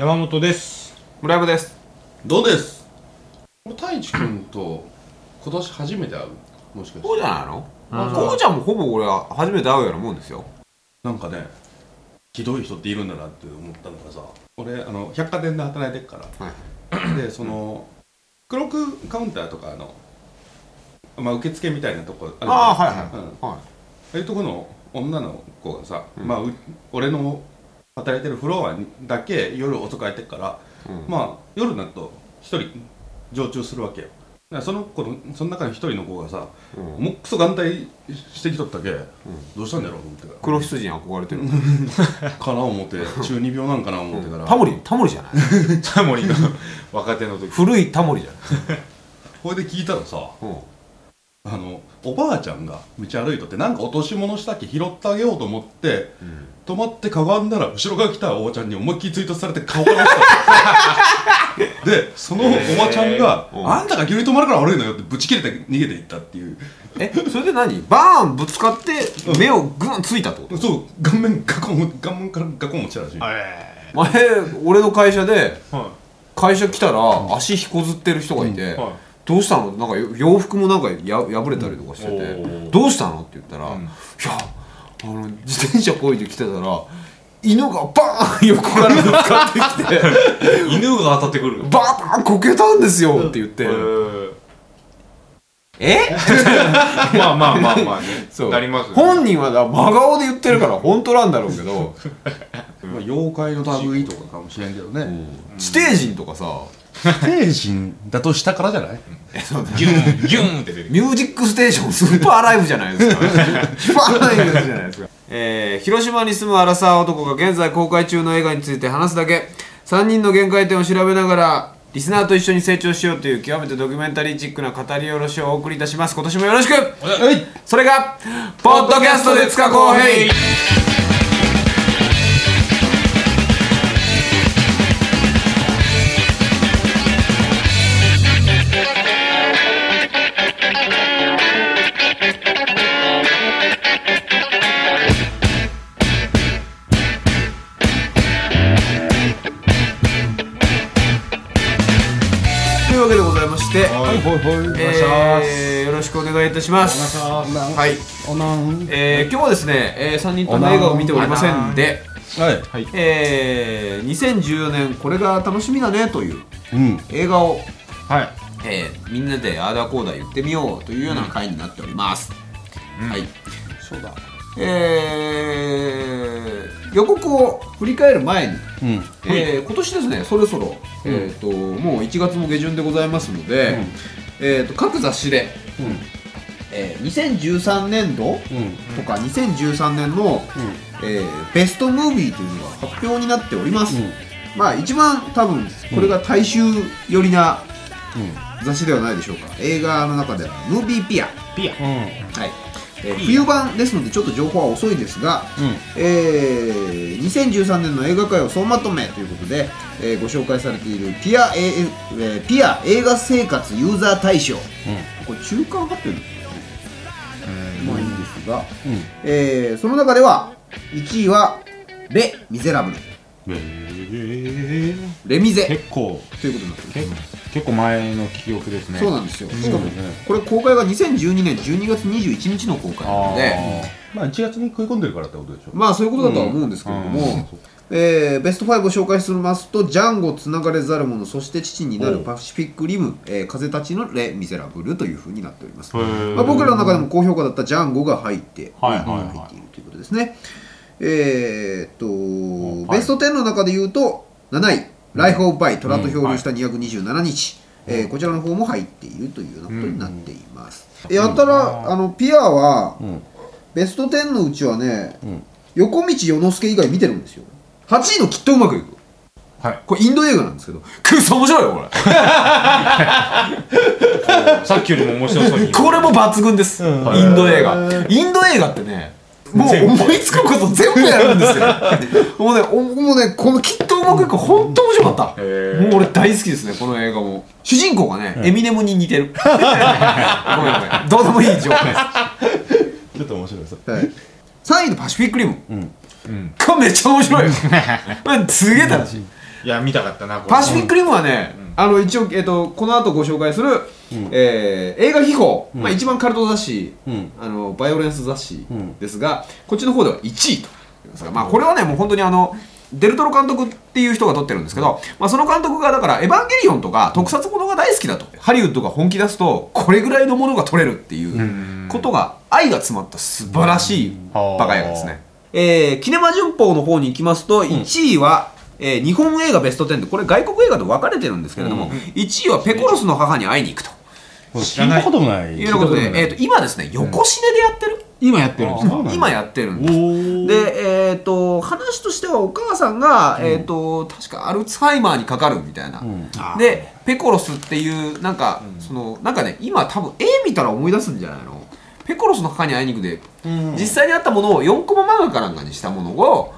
山本です。村山です。どうです？太一君と今年初めて会う？もしかして。こうじゃないの？うん。こうちゃんもほぼ俺は初めて会うようなもんですよ。なんかねひどい人っているんだなって思ったのがさ俺あの百貨店で働いてるから、でそのクロックカウンターとかあのまあ受付みたいなとこあるじゃんああはいはいうん。はああいうとこの女の子がさ、うん。まあう俺の働いてるフロアにだけ夜遅く帰ってっから、い、うん。まあ夜になると一人常駐するわけよ。その子のその中に一人の子がさうん。もっくそ眼帯してきとったけ、どうしたんだろうと思って。黒羊に憧れてる。かな思って中二病なんかな思ってから、タモリタモリじゃない。タモリの 若手の時。古いタモリじゃない。ほいで聞いたらさうん。あのおばあちゃんが道歩いとってなんか落とし物したっけ拾ってあげようと思って止まってかがんだら後ろから来たおばちゃんに思いっきりツイートされて顔から落ちた でそのおばちゃんが「へー。あんたが急に止まるから悪いのよ」ってぶち切れて逃げていったっていう。えそれで何？バーンぶつかって目をグンついたってこと？そう顔面ガコン顔面からガコン落ちたらしい。え前俺の会社でー、は会社来たら足引こずってる人がいて、いはいどうしたの？なんか洋服もなんかや破れたりとかしてて、どうしたの？って言ったら、うん。いやあの自転車こいで来てたら犬がバーン横からぶつかってきて 犬が当たってくる。バーンこけたんですよって言って、えー。え？まあまあまあまあね。そう。なりますよね。本人はだ真顔で言ってるから本当なんだろうけど、まあ、妖怪の類とかかもしれんけどね、地底人とかさステージンだとしたからじゃない？ギュンギュンって出てミュージックステーションスーパーライブじゃないですか。スーパーライブじゃないですか、えー、広島に住むアラサー男が現在公開中の映画について話すだけ。3人の限界点を調べながらリスナーと一緒に成長しようという極めてドキュメンタリーチックな語り下ろしをお送りいたします。今年もよろしく。はい。それがポッドキャストで塚公平はいほいほいえー、よろしくお願いいたしますはいおなんえー、今日はですね、えー、3人とも映画を見ておりませんで、はいえー、2014年これが楽しみだねといううん映画を、はいえー、みんなであーだこーだ言ってみようというような回になっております、はいそうだえー、予告を振り返る前に、うん。えー、今年ですねそろそろ、えー、ともう1月も下旬でございますので、えー、と各雑誌で、えー、2013年度うんとか2013年の、えーベストムービーというのが発表になっております、うん。まあ一番多分これが大衆寄りな雑誌ではないでしょうか。映画の中ではムービーピア、ピア。うん。はいえー冬版ですのでちょっと情報は遅いですが、えー2013年の映画界を総まとめということで、えーご紹介されているピア,、えーえーピア映画生活ユーザー大賞。これ中間発表ですね。まあいいんですが、うん。えーその中では1位は「レ・ミゼラブル」えレミゼ。結構。ということになってます結結構前の記憶ですね。そうなんですよ。しかもこれ公開が2012年12月21日の公開なので。まあ1月に食い込んでるからってことでしょ。まあそういうことだとは思うんですけれども、えーベスト5を紹介しますと「ジャンゴつながれざる者そして父になるパシフィックリム、えー風たちのレ・ミゼラブル」というふうになっております、まあ、僕らの中でも高評価だったジャンゴが入って、はいはいはい。入っているということですね。えーっと、はい。ベスト10の中で言うと7位「ライフ・オブ・バイ」トラと漂流した227日、えーこちらの方も入っているというようなことになっています、やたらあのピアは、ん。ベスト10のうちはね、ん。横道世之助以外見てるんですよ。8位のきっとうまくいく。はい。これインド映画なんですけど。くそ面白いよこれ。さっきよりも面白そうに。これも抜群です、インド映画。インド映画ってねもう思いつくこと全部やるんですよ。もうねおもうねこのきっとうまくいく本当面白かった、もう俺大好きですねこの映画も。主人公がね、エミネムに似てる。ごめんごめん。どうでもいい情報です。ちょっと面白いそうはい、3位のパシフィックリム、ん。これめっちゃ面白い。すげえ楽しいいや見たかったなこれ。パシフィックリムはね、あの一応、えっとこの後ご紹介する、えー映画秘宝、まあ、一番カルト雑誌、うん。あのバイオレンス雑誌うん。ですが、こっちの方では1位とまあ、これはねもう本当にあのデルトロ監督っていう人が撮ってるんですけど、まあ、その監督がだから「エヴァンゲリオン」とか特撮ものが大好きだと。ハリウッドが本気出すとこれぐらいのものが撮れるっていうことが愛が詰まった素晴らしいバカ映画ですね。えー、キネマ旬報の方に行きますと1位は、えー日本映画ベスト10でこれ外国映画と分かれてるんですけれども、1位はペコロスの母に会いに行くと。聞いたこともない。いうようなことで、えー、と今ですね横シネでやってる、今やってるんですか？今やってるんです。おでえっ、と話としてはお母さんが、えっ、と確かアルツハイマーにかかるみたいな、でペコロスっていうなんか、そのなんかね今多分絵見たら思い出すんじゃないの？ペコロスの母に会いに行くで、実際にあったものを4コマ漫画かなんかにしたものを、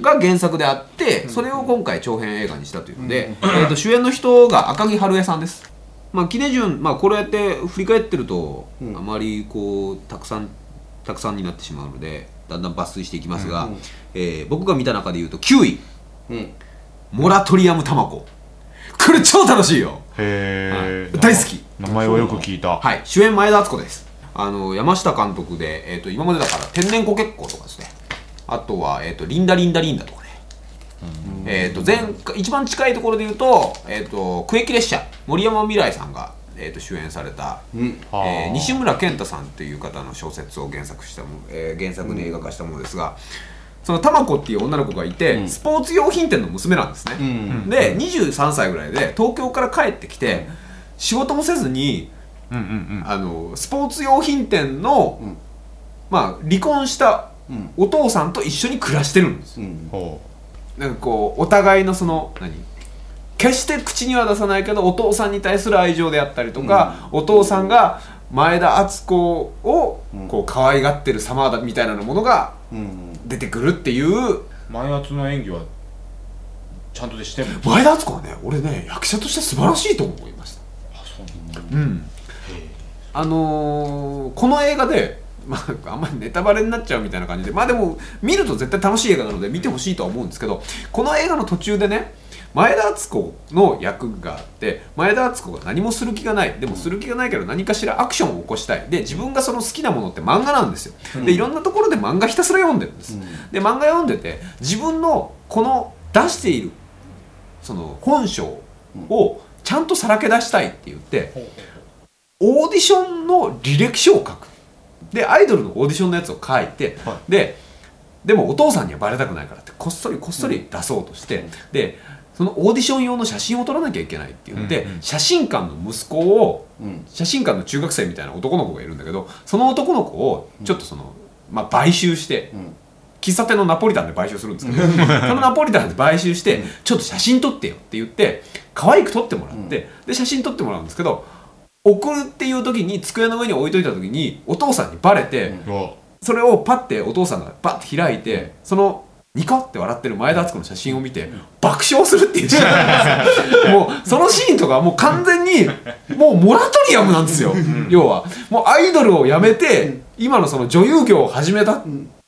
が原作であってそれを今回長編映画にしたというので、えー、と主演の人が赤木春恵さんです。まあキネジュン、まあ、これやって振り返ってると、あまりこうたくさんたくさんになってしまうのでだんだん抜粋していきますが、えー僕が見た中で言うと9位うん。モラトリアムタマコこれ超楽しいよ。へえ大好き。名前をよく聞いた。はい。主演前田敦子ですあの山下監督で、えー、と今までだから天然コ結構とかですね。あとは、えーと「リンダリンダリンダ」とかね。えー、と前一番近いところで言うと「えー、と区域列車」森山未来さんが、えー、と主演された、うん。えー西村健太さんっていう方の小説を原作したもの、えー原作に映画化したものですが、その玉子っていう女の子がいて、スポーツ用品店の娘なんですね、ん。で23歳ぐらいで東京から帰ってきて、仕事もせずにうんうんあのスポーツ用品店の、まあ離婚したうん。お父さんと一緒に暮らしてるんですうんうん。ほなんかこうお互いのその何？決して口には出さないけどお父さんに対する愛情であったりとか、お父さんが前田敦子をこう可愛がってる様だみたいなものがうん出てくるっていう。う前圧の演技はちゃんとでしてるの？前田敦子はね俺ね役者として素晴らしいと思いました。あそうなんだ。うんあのーこの映画でまあ、あんまりネタバレになっちゃうみたいな感じでまあでも見ると絶対楽しい映画なので見てほしいとは思うんですけどこの映画の途中でね前田敦子の役があって前田敦子が何もする気がない。でもする気がないけど何かしらアクションを起こしたい。で自分がその好きなものって漫画なんですよ。でいろんなところで漫画ひたすら読んでるんです。で漫画読んでて自分のこの出しているその本性をちゃんとさらけ出したいって言ってオーディションの履歴書を書く。でアイドルのオーディションのやつを書いて、はででもお父さんにはバレたくないからってこっそりこっそり出そうとして、でそのオーディション用の写真を撮らなきゃいけないって言って、うんうん写真館の息子をうん。写真館の中学生みたいな男の子がいるんだけどその男の子をちょっとその、まあ、買収して、うん。喫茶店のナポリタンで買収するんですけど そのナポリタンで買収して、ちょっと写真撮ってよって言って可愛く撮ってもらって、で写真撮ってもらうんですけど送るっていう時に机の上に置いといた時にお父さんにバレて、それをパッてお父さんがパッて開いてそのニコって笑ってる前田敦子の写真を見て爆笑するっていうシーンなんですよ。もうそのシーンとかもう完全にもうモラトリアムなんですよ。要は。もうアイドルをやめて今のその女優業を始めた。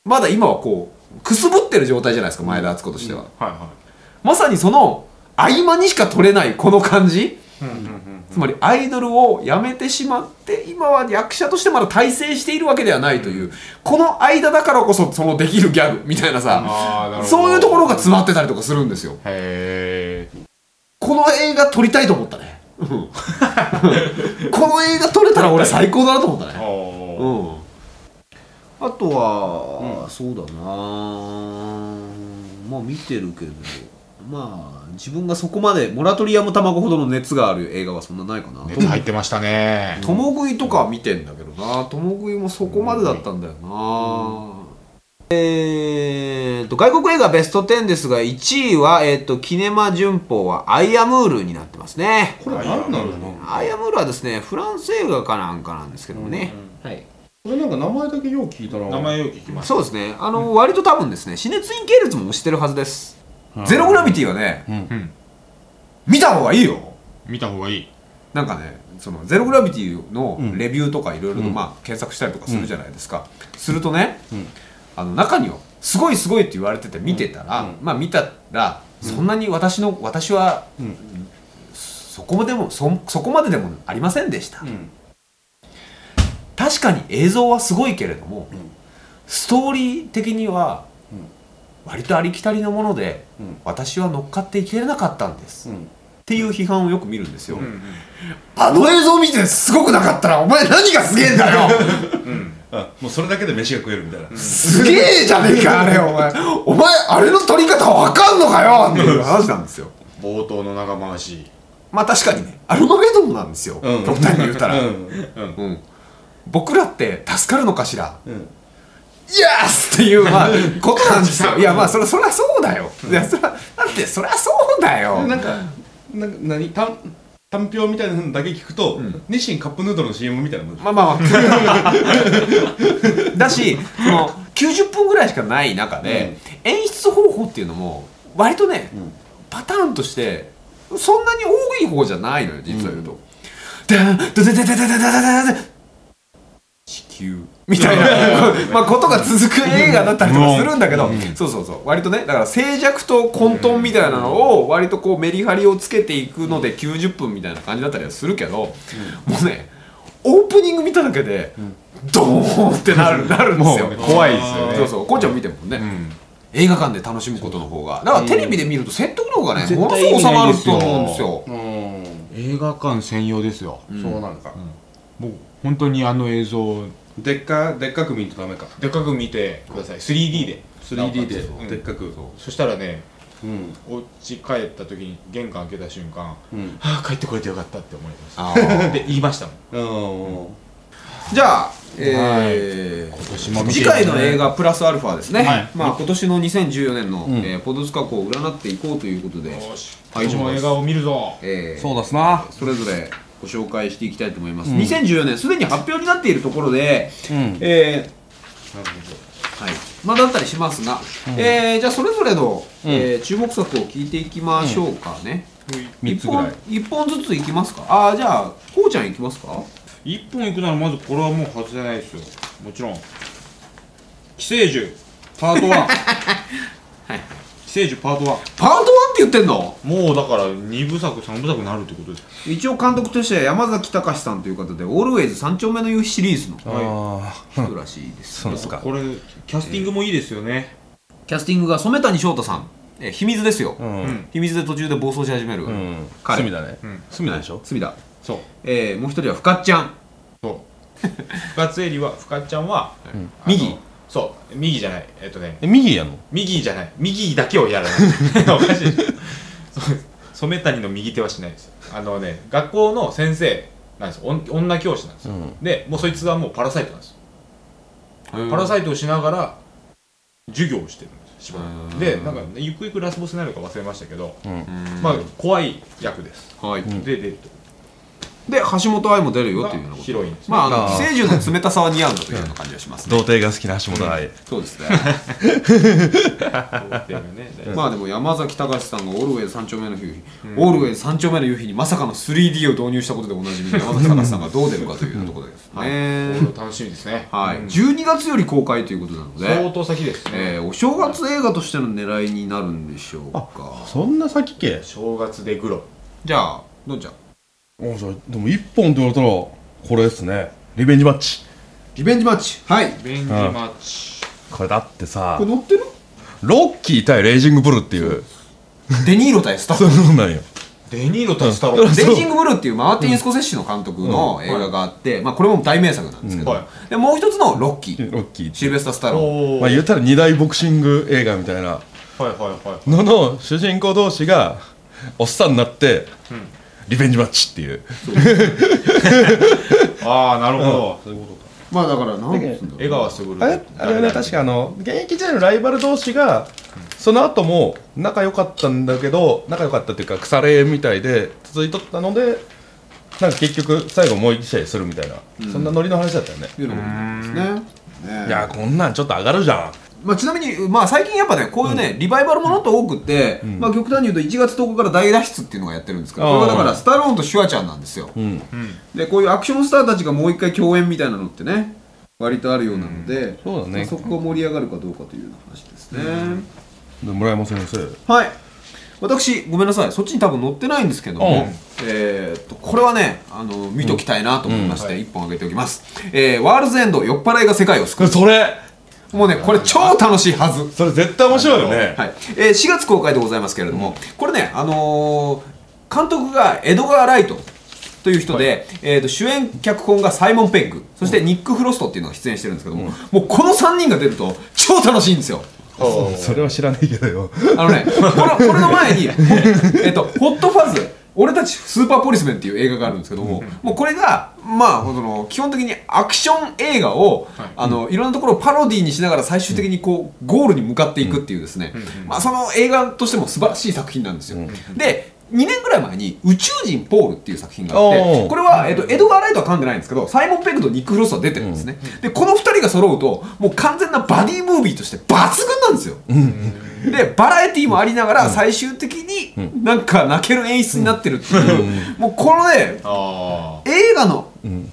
まだ今はこうくすぶってる状態じゃないですか前田敦子としては。はいはまさにその合間にしか撮れないこの感じ。いうんうんうんつまりアイドルを辞めてしまって今は役者としてまだ大成しているわけではないというこの間だからこそそのできるギャグみたいなさそういうところが詰まってたりとかするんですよ。へえこの映画撮りたいと思ったね。うんこの映画撮れたら俺最高だなと思ったね。うん。あとは、そうだなまあ見てるけどまあ自分がそこまでモラトリアム卵ほどの熱がある映画はそんなないかな。熱入ってましたね。共食いとかは見てんだけどな。共食いもそこまでだったんだよな、えーと外国映画ベスト10ですが1位は、えー、とキネマ旬報はアイアムールになってますね。これ何なのねアイアムールはですねフランス映画かなんかなんですけどもね、はい、これなんか名前だけよう聞いたな。名前よく聞きますそうですね。あの割と多分ですね死熱院系列も推してるはずです、ゼログラビティはね、うん。見た方がいいよ。見た方がいい。なんかねそのゼログラビティのうん。レビューとかいろいろまあ検索したりとかするじゃないですか、するとね、うん。あの中にはすごいすごいって言われてて見てたら、うん。まあ見たらそんなに私の私は、ん。そこまでもそそこまででもありませんでした、うん。確かに映像はすごいけれども、ん。ストーリー的にはうん割とありきたりのもので、うん。私は乗っかっていけれなかったんです、っうん。ていう批判をよく見るんですよ、うんあの映像見てすごくなかったらお前何がすげえんだよ。あもうそれだけで飯が食えるみたいな、すげえじゃねえかあれお前。お前あれの撮り方わかんのかよっていう話なんですよ。冒頭の長回し。まあ確かにねアルマゲドンなんですよ、うん。極端に言うたら、うん。うん。僕らって助かるのかしら？うんイエスっていう、まあ、ことなんですよ。いや、まあ、それ、そりゃそうだよ。いや、そりゃ、だって、そりゃそうだよ。なんかなんか何？単単票みたいなのだけ聞くと、日清カップヌードルの CM みたいなもんまあまあまあ。だし、その、90分ぐらいしかない中で、演出方法っていうのも、割とね、んパターンとして、そんなに多い方じゃないのよ、実は言うと。でん、地球。みたいな。まあことが続く映画だったりとかするんだけど、そうそうそう。割とねだから静寂と混沌みたいなのを割とこうメリハリをつけていくので90分みたいな感じだったりはするけど、もうねオープニング見ただけで、ドーンってなるなるんですよ。怖いですよね。そうそう。こんちゃん見てもね、映画館で楽しむことの方が。だからテレビで見ると説得力がね、絶もの対すごく収まると思うんですすよ。うん。映画館専用ですよ。そうなんか、もう本当にあの映像。でっかでっかく見んとダメか。でっかく見てください。3D で。3D でうん。でっかくそしたらねうん。お家帰った時に玄関開けた瞬間うん。はあ帰ってこれてよかったって思いまあしーたで言いましたもん。うんじゃあ、えー今年も見て次回の映画プラスアルファですね、はい。まあ、今年の2014年の、ん。えーポドツカコを占っていこうということで、よし。はい今年も映画を見るぞ。えーそうですな。それぞれご紹介していきたいと思います、2014年すでに発表になっているところで、うん。えーはい。まあ、だったりしますが、えーじゃあそれぞれの、えー注目作を聞いていきましょうかね、三つぐらい。一本一本ずついきますか？ああじゃあこうちゃんいきますか？一本行くならまずこれはもう外せないですよ。もちろん。寄生獣。パート1寄 生獣パート1パート1って言ってんの？もうだから2部作3部作になるってことです。一応監督としては山崎隆さんという方で「オールウェイズ三丁目の夕日」シリーズのああ人らしいです。そうですか。これキャスティングもいいですよね、キャスティングが染谷翔太さん、えー秘密ですよ、うん。ん秘密で途中で暴走し始める、うん。彼。隅田ね。うん。隅田でしょ？隅田、そう。えーもう一人は深っちゃん。そう。深津絵里は深ちゃんは、ん。あの右そう。右じゃない。えっとね。え右やの？右じゃない。右だけをやらない。おかしいそう。染谷の右手はしないですあのね学校の先生なんですおん女教師なんですよ、うん。でもうそいつはもうパラサイトなんですよ。パライサイトをしながら授業をしてるんですよしばらうんくでなんかゆくゆくラスボスになるか忘れましたけど、うん。まあ怖い役です。はい、んで出るで橋本愛も出るよとっていうようなこと。ヒロインです、ね。まああの獣の冷たさは似合うんだというような感じがしますね。童貞が好きな橋本愛そうですね。まあでも山崎隆さんがオールウェイズ三丁目の夕日、オールウェイズ三丁目の夕日にまさかの 3D を導入したことでおなじみの山崎隆さんがどう出るかというところですはい。ね、楽しみですねはい、うん12月より公開ということなので、相当先ですね、えーお正月映画としての狙いになるんでしょうか。そんな先け？正月でグロ。じゃあどんちゃんおじゃあでも一本って言われたらこれですね。リベンジマッチ。リベンジマッチ。はい。ベンジマッチ。これだってさこれ乗ってる？ロッキー対レイジングブルーっていう。デニーロ対スタッそうフなんよ。デニーロ対スタロレーイジングブルーっていうマーティン・スコセッシの監督の映画があって、まあ、これも大名作なんですけど、うん。はい。でもう一つのロッキー。ロッキーシルベスタ・スタローン。おー。まあ言ったら二大ボクシング映画みたいな。はいはいはい。のの主人公同士がおっさんになって、リベンジマッチっていう。ああなるほど、そういうことか。まあだから何つうんだろう。江川卓あれ？あれはね確かあの現役時代のライバル同士がその後も仲良かったんだけど仲良かったっていうか腐れみたいで続いとったのでなんか結局最後もう一試合するみたいな、そんなノリの話だったよね、いうのもいいですね。ねいやこんなんちょっと上がるじゃんまあ、ちなみに、まあ、最近やっぱねこういうね、リバイバルものって多くって、まあ、極端に言うと1月10日から大脱出っていうのがやってるんですけどこれはだからスタローンとシュワちゃんなんですよ、うん。でこういうアクションスターたちがもう一回共演みたいなのってね割とあるようなので、そうだね。まあそこが盛り上がるかどうかという話ですね、で村山先生。はい。私ごめんなさい。そっちに多分載ってないんですけども、うん。えーっとこれはねあの見ときたいなと思いまして、うん。一本あげておきます、えーワールズエンド酔っ払いが世界を救う。それもうねこれ超楽しいはず。それ絶対面白いよね。はい。えー4月公開でございますけれども、これね、あのー監督がエドガー・ライトという人で、えー、と主演脚本がサイモン・ペッグそしてニック・フロストっていうのが出演してるんですけども、もうこの3人が出ると超楽しいんですよそれは知らないけどよ。あのねこのこれの前に、えっとホットファズ俺たちスーパーポリスメンっていう映画があるんですけども、もうこれがまあその基本的にアクション映画を、はい。あのいろんなところをパロディにしながら最終的にこうゴールに向かっていくっていうですね、まあ、その映画としても素晴らしい作品なんですよ、で2年ぐらい前に「宇宙人ポール」っていう作品があってこれは、えっとエドガー・ライトは噛んでないんですけどサイモン・ペグとニック・フロストは出てるんですね、でこの2人が揃うともう完全なバディムービーとして抜群なんですよ、でバラエティーもありながら最終的になんか泣ける演出になってるっていう、もうこのねあ映画のん。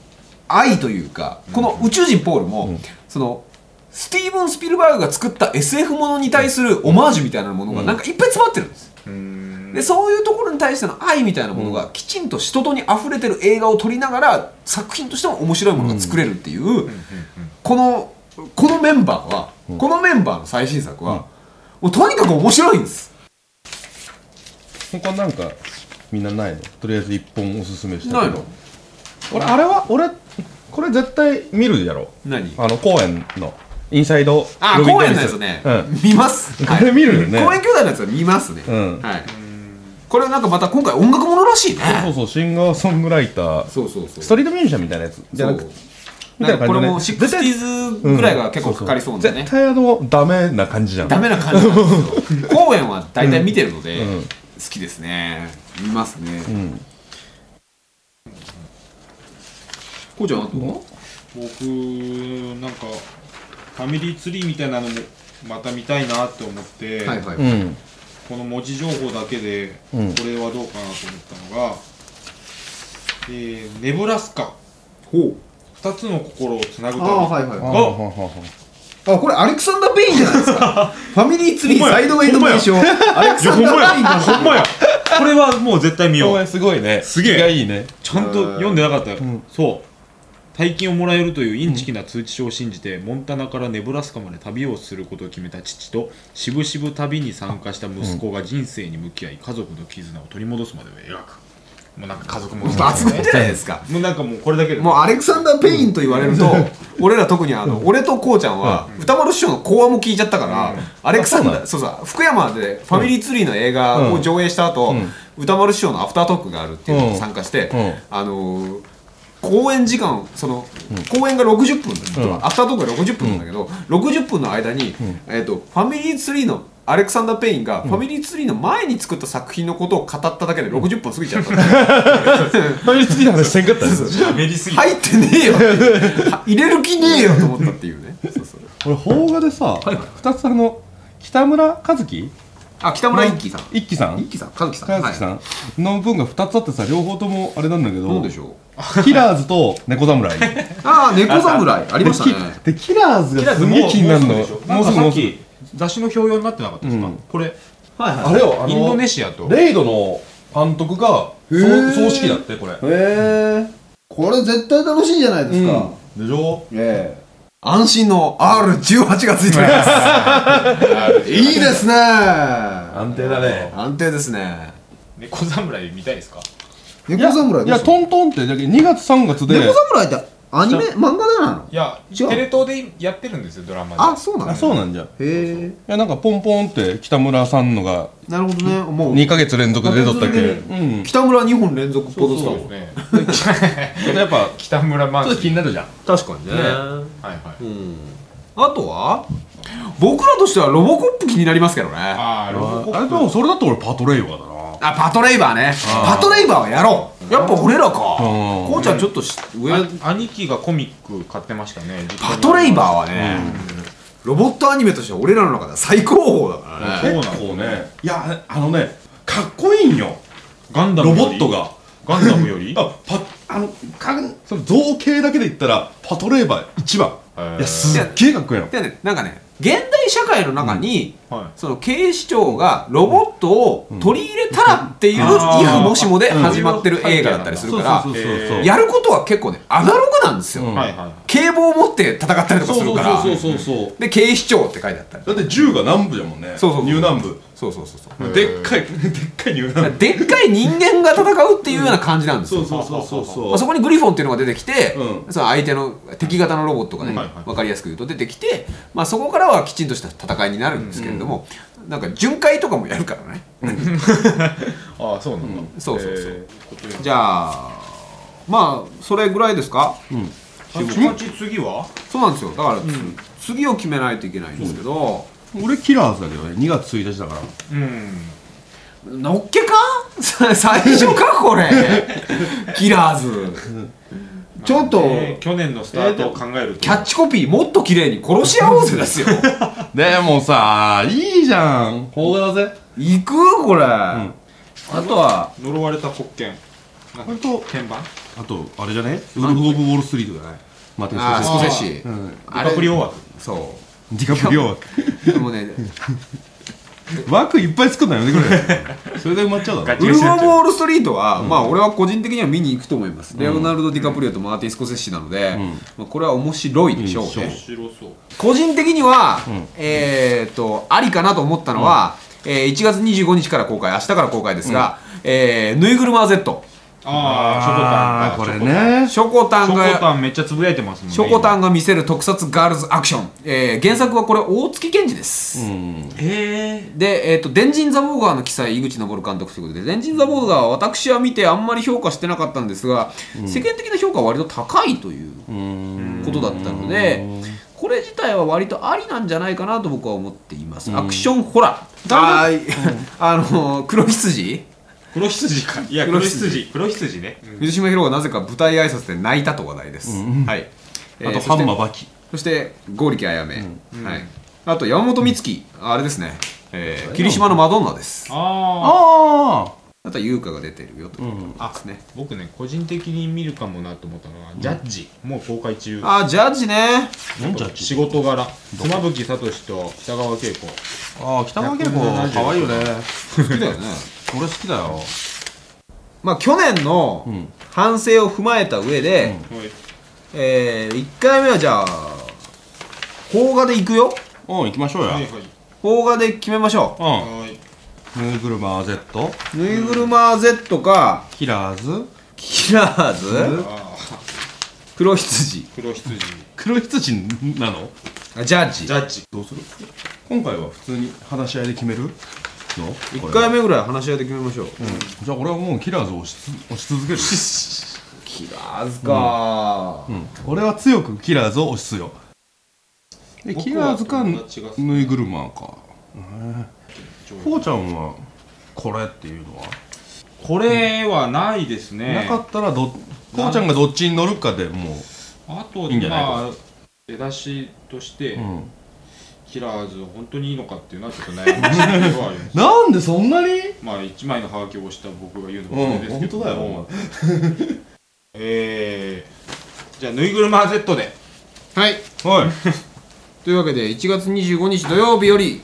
愛というか、この宇宙人ポールも、そのスティーブン・スピルバーグが作った SF ものに対するオマージュみたいなものがなんかいっぱい詰まってるんです、でそういうところに対しての愛みたいなものがきちんと人とに溢れてる映画を撮りながら作品としても面白いものが作れるっていう、このこのメンバーは、このメンバーの最新作は、もうとにかく面白いんです。他なんかみんなないの？とりあえず一本おすすめしたないの？けど俺あれは俺これ絶対見るやろ。何？あの公園の。インサイドあ公園のやつね、うん。見ます。これ見るよね。公園兄弟のやつは見ますね、うん。はいこれなんかまた今回音楽ものらしいね。そうそうシンガーソングライター。そうそうそう。ストリートミュージシャンみたいなやつ。じゃなくそう。みたいな感じでねなんかこれも 60s ぐらいが結構かかりそうなんでね、絶対あのダメな感じじゃん。ダメな感じなんですよ。公演は大体見てるので、うん好きですね。見ますね、うんこうちゃんあと僕なんかファミリーツリーみたいなのもまた見たいなって思って、はいはい、うんこの文字情報だけでこうん。れはどうかなと思ったのが、えーネブラスカ。ほう。二つの心をつなぐあため。あはいはい。はいあこれアレクサンダー・ペインじゃないですか。ファミリーツリーサイドウェイの名匠。アレクサンダー・ペインがほんまや。これはもう絶対見よう。すごいね。すげえ。いいね。ちゃんと読んでなかったよ、ん。そう大金をもらえるというインチキな通知書を信じて、モンタナからネブラスカまで旅をすることを決めた父としぶしぶ旅に参加した息子が人生に向き合い家族の絆を取り戻すまでを描く。もうなんか家族も抜群じゃないですかもうなんかもうこれだけで。もうアレクサンダー・ペインと言われると俺ら特にあの、俺とこうちゃんは、歌丸師匠の講話も聞いちゃったから、アレクサンダーそうそう福山でファミリーツリーの映画を上映した後、歌丸師匠のアフタートークがあるっていうのに参加して、うん。あのー公演時間その、公演が60分。だ、うん。アフタートークが60分なんだけど、60分の間に、えー、とファミリーツリーのアレクサンダー・ペインが、ファミリーツリーの前に作った作品のことを語っただけで60分過ぎちゃった、ファミリーツリーの話せんかったよ喋りす入ってねえよ入れる気ねえよと思ったっていうね。そうそう。俺邦画でさ二つあの北村和樹あ北村一輝さん。一輝さん？一輝さん和樹さん。和樹さん。の分が2つあってさ両方ともあれなんだけど。どうでしょキラーズと猫侍。ああ猫侍。ありましたね。でキラーズがすげえ気になるの。もうすぐでしょもうすぐ。雑誌の表用になってなかったですか、うん。これ。はいはい。あれよインドネシアと。レイドの監督がへー。総指揮だってこれ。へえこれ絶対楽しいじゃないですか、でしょ？え安心の R18 がついております。えいいですね。安定だね。安定ですね。猫侍見たいですか？猫侍いやトントンってだけ2月3月で。猫侍ってアニメ？漫画でなの？いや違う？テレ東でやってるんですよドラマで。あそうなんあだそうなんじゃ。いへえ。やなんかポンポンって北村さんのがなるほどね。もう2ヶ月連続で出とったっけあうん。北村2本連続ポッドスター。そうですね。やっぱ北村マンちょっと気になるじゃん。確かにね。はいはい。うん。あとは？僕らとしてはロボコップ気になりますけどね。ああロボコあれでもそれだと俺パトレイバーだな。あパトレイバーね。パトレイバーはやろうやっぱ俺らか。うん。こうちゃんちょっとし上。あ兄貴がコミック買ってましたね。パトレイバーはねロボットアニメとしては俺らの中では最高峰だからね。そうなんですこうね。いやあのねかっこいいんよ。ロガンダムより。ボットが。ガンダムより？あパあのかその造形だけで言ったらパトレイバー一番。へー。いやすっげえかっこいいの。でねなんかね現代社会の中に、はその警視庁がロボットを取り入れたらっていう、うん。あー。if もしもで始まってる映画だったりするからやることは結構ねアナログなんですよ、警棒を持って戦ったりとかするから。で警視庁って書いてあったりだって銃が南部じゃもんね。そうそうそう。南部そうそうそうそう。でっかい でっかいニュー南部でっかい人間が戦うっていうような感じなんですよ、そうそうそうそうまあ、そこにグリフォンっていうのが出てきて、うん。その相手の敵型のロボットがね、はいはい分かりやすく言うと出てきて、まあ、そこからはきちんとした戦いになるんですけれども、なんか巡回とかもやるからね。ああそうなんだ、そうそうそう。えー。じゃあまあそれぐらいですか？八八次は？そうなんですよ。だから、次を決めないといけないんですけど、俺キラーズだけどね。2月1日だから。うん。のっけか？最初かこれ。キラーズ。ちょっと、えー去年のスタートを考えると、キャッチコピーもっと綺麗に殺し合おうぜですよ。でもさいいじゃん。邦画だぜ。行くこれ、あとは呪われた国権なんかほんと鍵盤？あとあれじゃね？ウルフ・オブ・ウォール・ストリートじゃない？マーティスコセッシシうん。ディカプリオ枠そディカプリオ枠うでもね 枠いっぱい作るのやめてくれ。それで埋まっちゃうだろ。ウルフ・オブ・ウォール・ストリートは、まあ俺は個人的には見に行くと思います、レオナルド・ディカプリオとマーティン・スコセッシなので、まあ、これは面白いでしょうね、うん面白そう。個人的には、ん。えーっとありかなと思ったのは、えー1月25日から公開明日から公開ですが、えーぬいぐるま Z ああショコタンがこれね。ショコタンショコがタンめっちゃつぶやいてますもんねショコタンが見せる特撮ガールズアクション、えー原作はこれ大月健二です、うん。えで、えー、と電人ザ・ボーガーの記載井口昇監督ということで電人ザ・ボーガーは私は見てあんまり評価してなかったんですが、世間的な評価は割と高いといううん。ことだったのでこれ自体は割とありなんじゃないかなと僕は思っています、アクションホラー。あー あの黒羊黒羊か。いや黒黒羊。羊黒羊ね、水島ヒロがなぜか舞台挨拶で泣いたと話題です、はい、えーあとハンマーバキ。そして剛力あやめ、はい、あと山本美月。あれですね、えー霧島のマドンナです。あああああとは優香が出てるよということですね、僕ね個人的に見るかもなと思ったのは、ジャッジ。もう公開中。あジャッジね。なんじゃっち仕事柄。妻夫木聡と北川景子。ああ北川景子可愛いよね。好きだよね 俺好きだよ。まあ去年のうん。反省を踏まえた上で、はいえ1回目はじゃあ邦画でいくよ。うん行きましょうや。はいはい。邦画で決めましょう。ん。はい。ヌーグルマー Z うぬいぐるま Z かキラーズ。キラーズ？あ黒羊。ー黒羊。黒羊なの？あジャッジ。ジャッジ。どうする？今回は普通に話し合いで決める？の？1回目ぐらい話し合いで決めましょう、じゃあ俺はもうキラーズを押しつ押し続けるキラーズか、うん。俺は強くキラーズを押しつよ。でキラーズかぬいぐるまか。こうちゃんはこれっていうのは、これはないですね。なかったらどこうちゃんがどっちに乗るかでもあといいんじゃないまあ出だしとして、う、うん、キラーズ本当にいいのかっていうのはちょっと悩ましいところはあります。なんでそんなに？まあ一枚のハガキを押した僕が言うのうもんあれですけども、本当だよ。えー、じゃあぬいぐるま Z で。はい。はい、というわけで1月25日土曜日より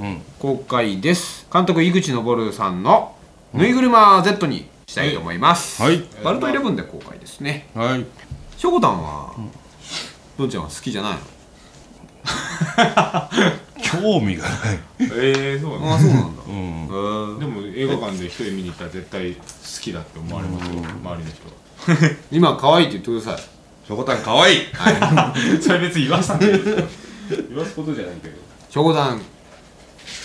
うん、公開です。監督井口昇さんの「ぬいぐるま Z」にしたいと思います、はい。バルトイレブンで公開ですね。はい。しょこたんは、どんちゃんは好きじゃないの？興味がない。えー、そうなんだ。ああそうなんだ。うん。でも映画館で一人見に行ったら絶対好きだって思われますよ。周りの人 今可愛いって言ってください。しょこたんかわい。い。それ別に言わさないですよ言わすことじゃないけど。しょこたん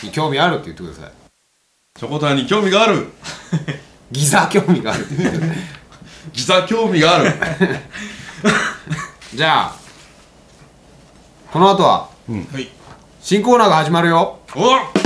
に興味あるって言ってください。しょこたんに興味がある。ギザ興味があるって言ってください。実は興味がある。じゃあこの後はうん。はい。新コーナーが始まるよ。おっ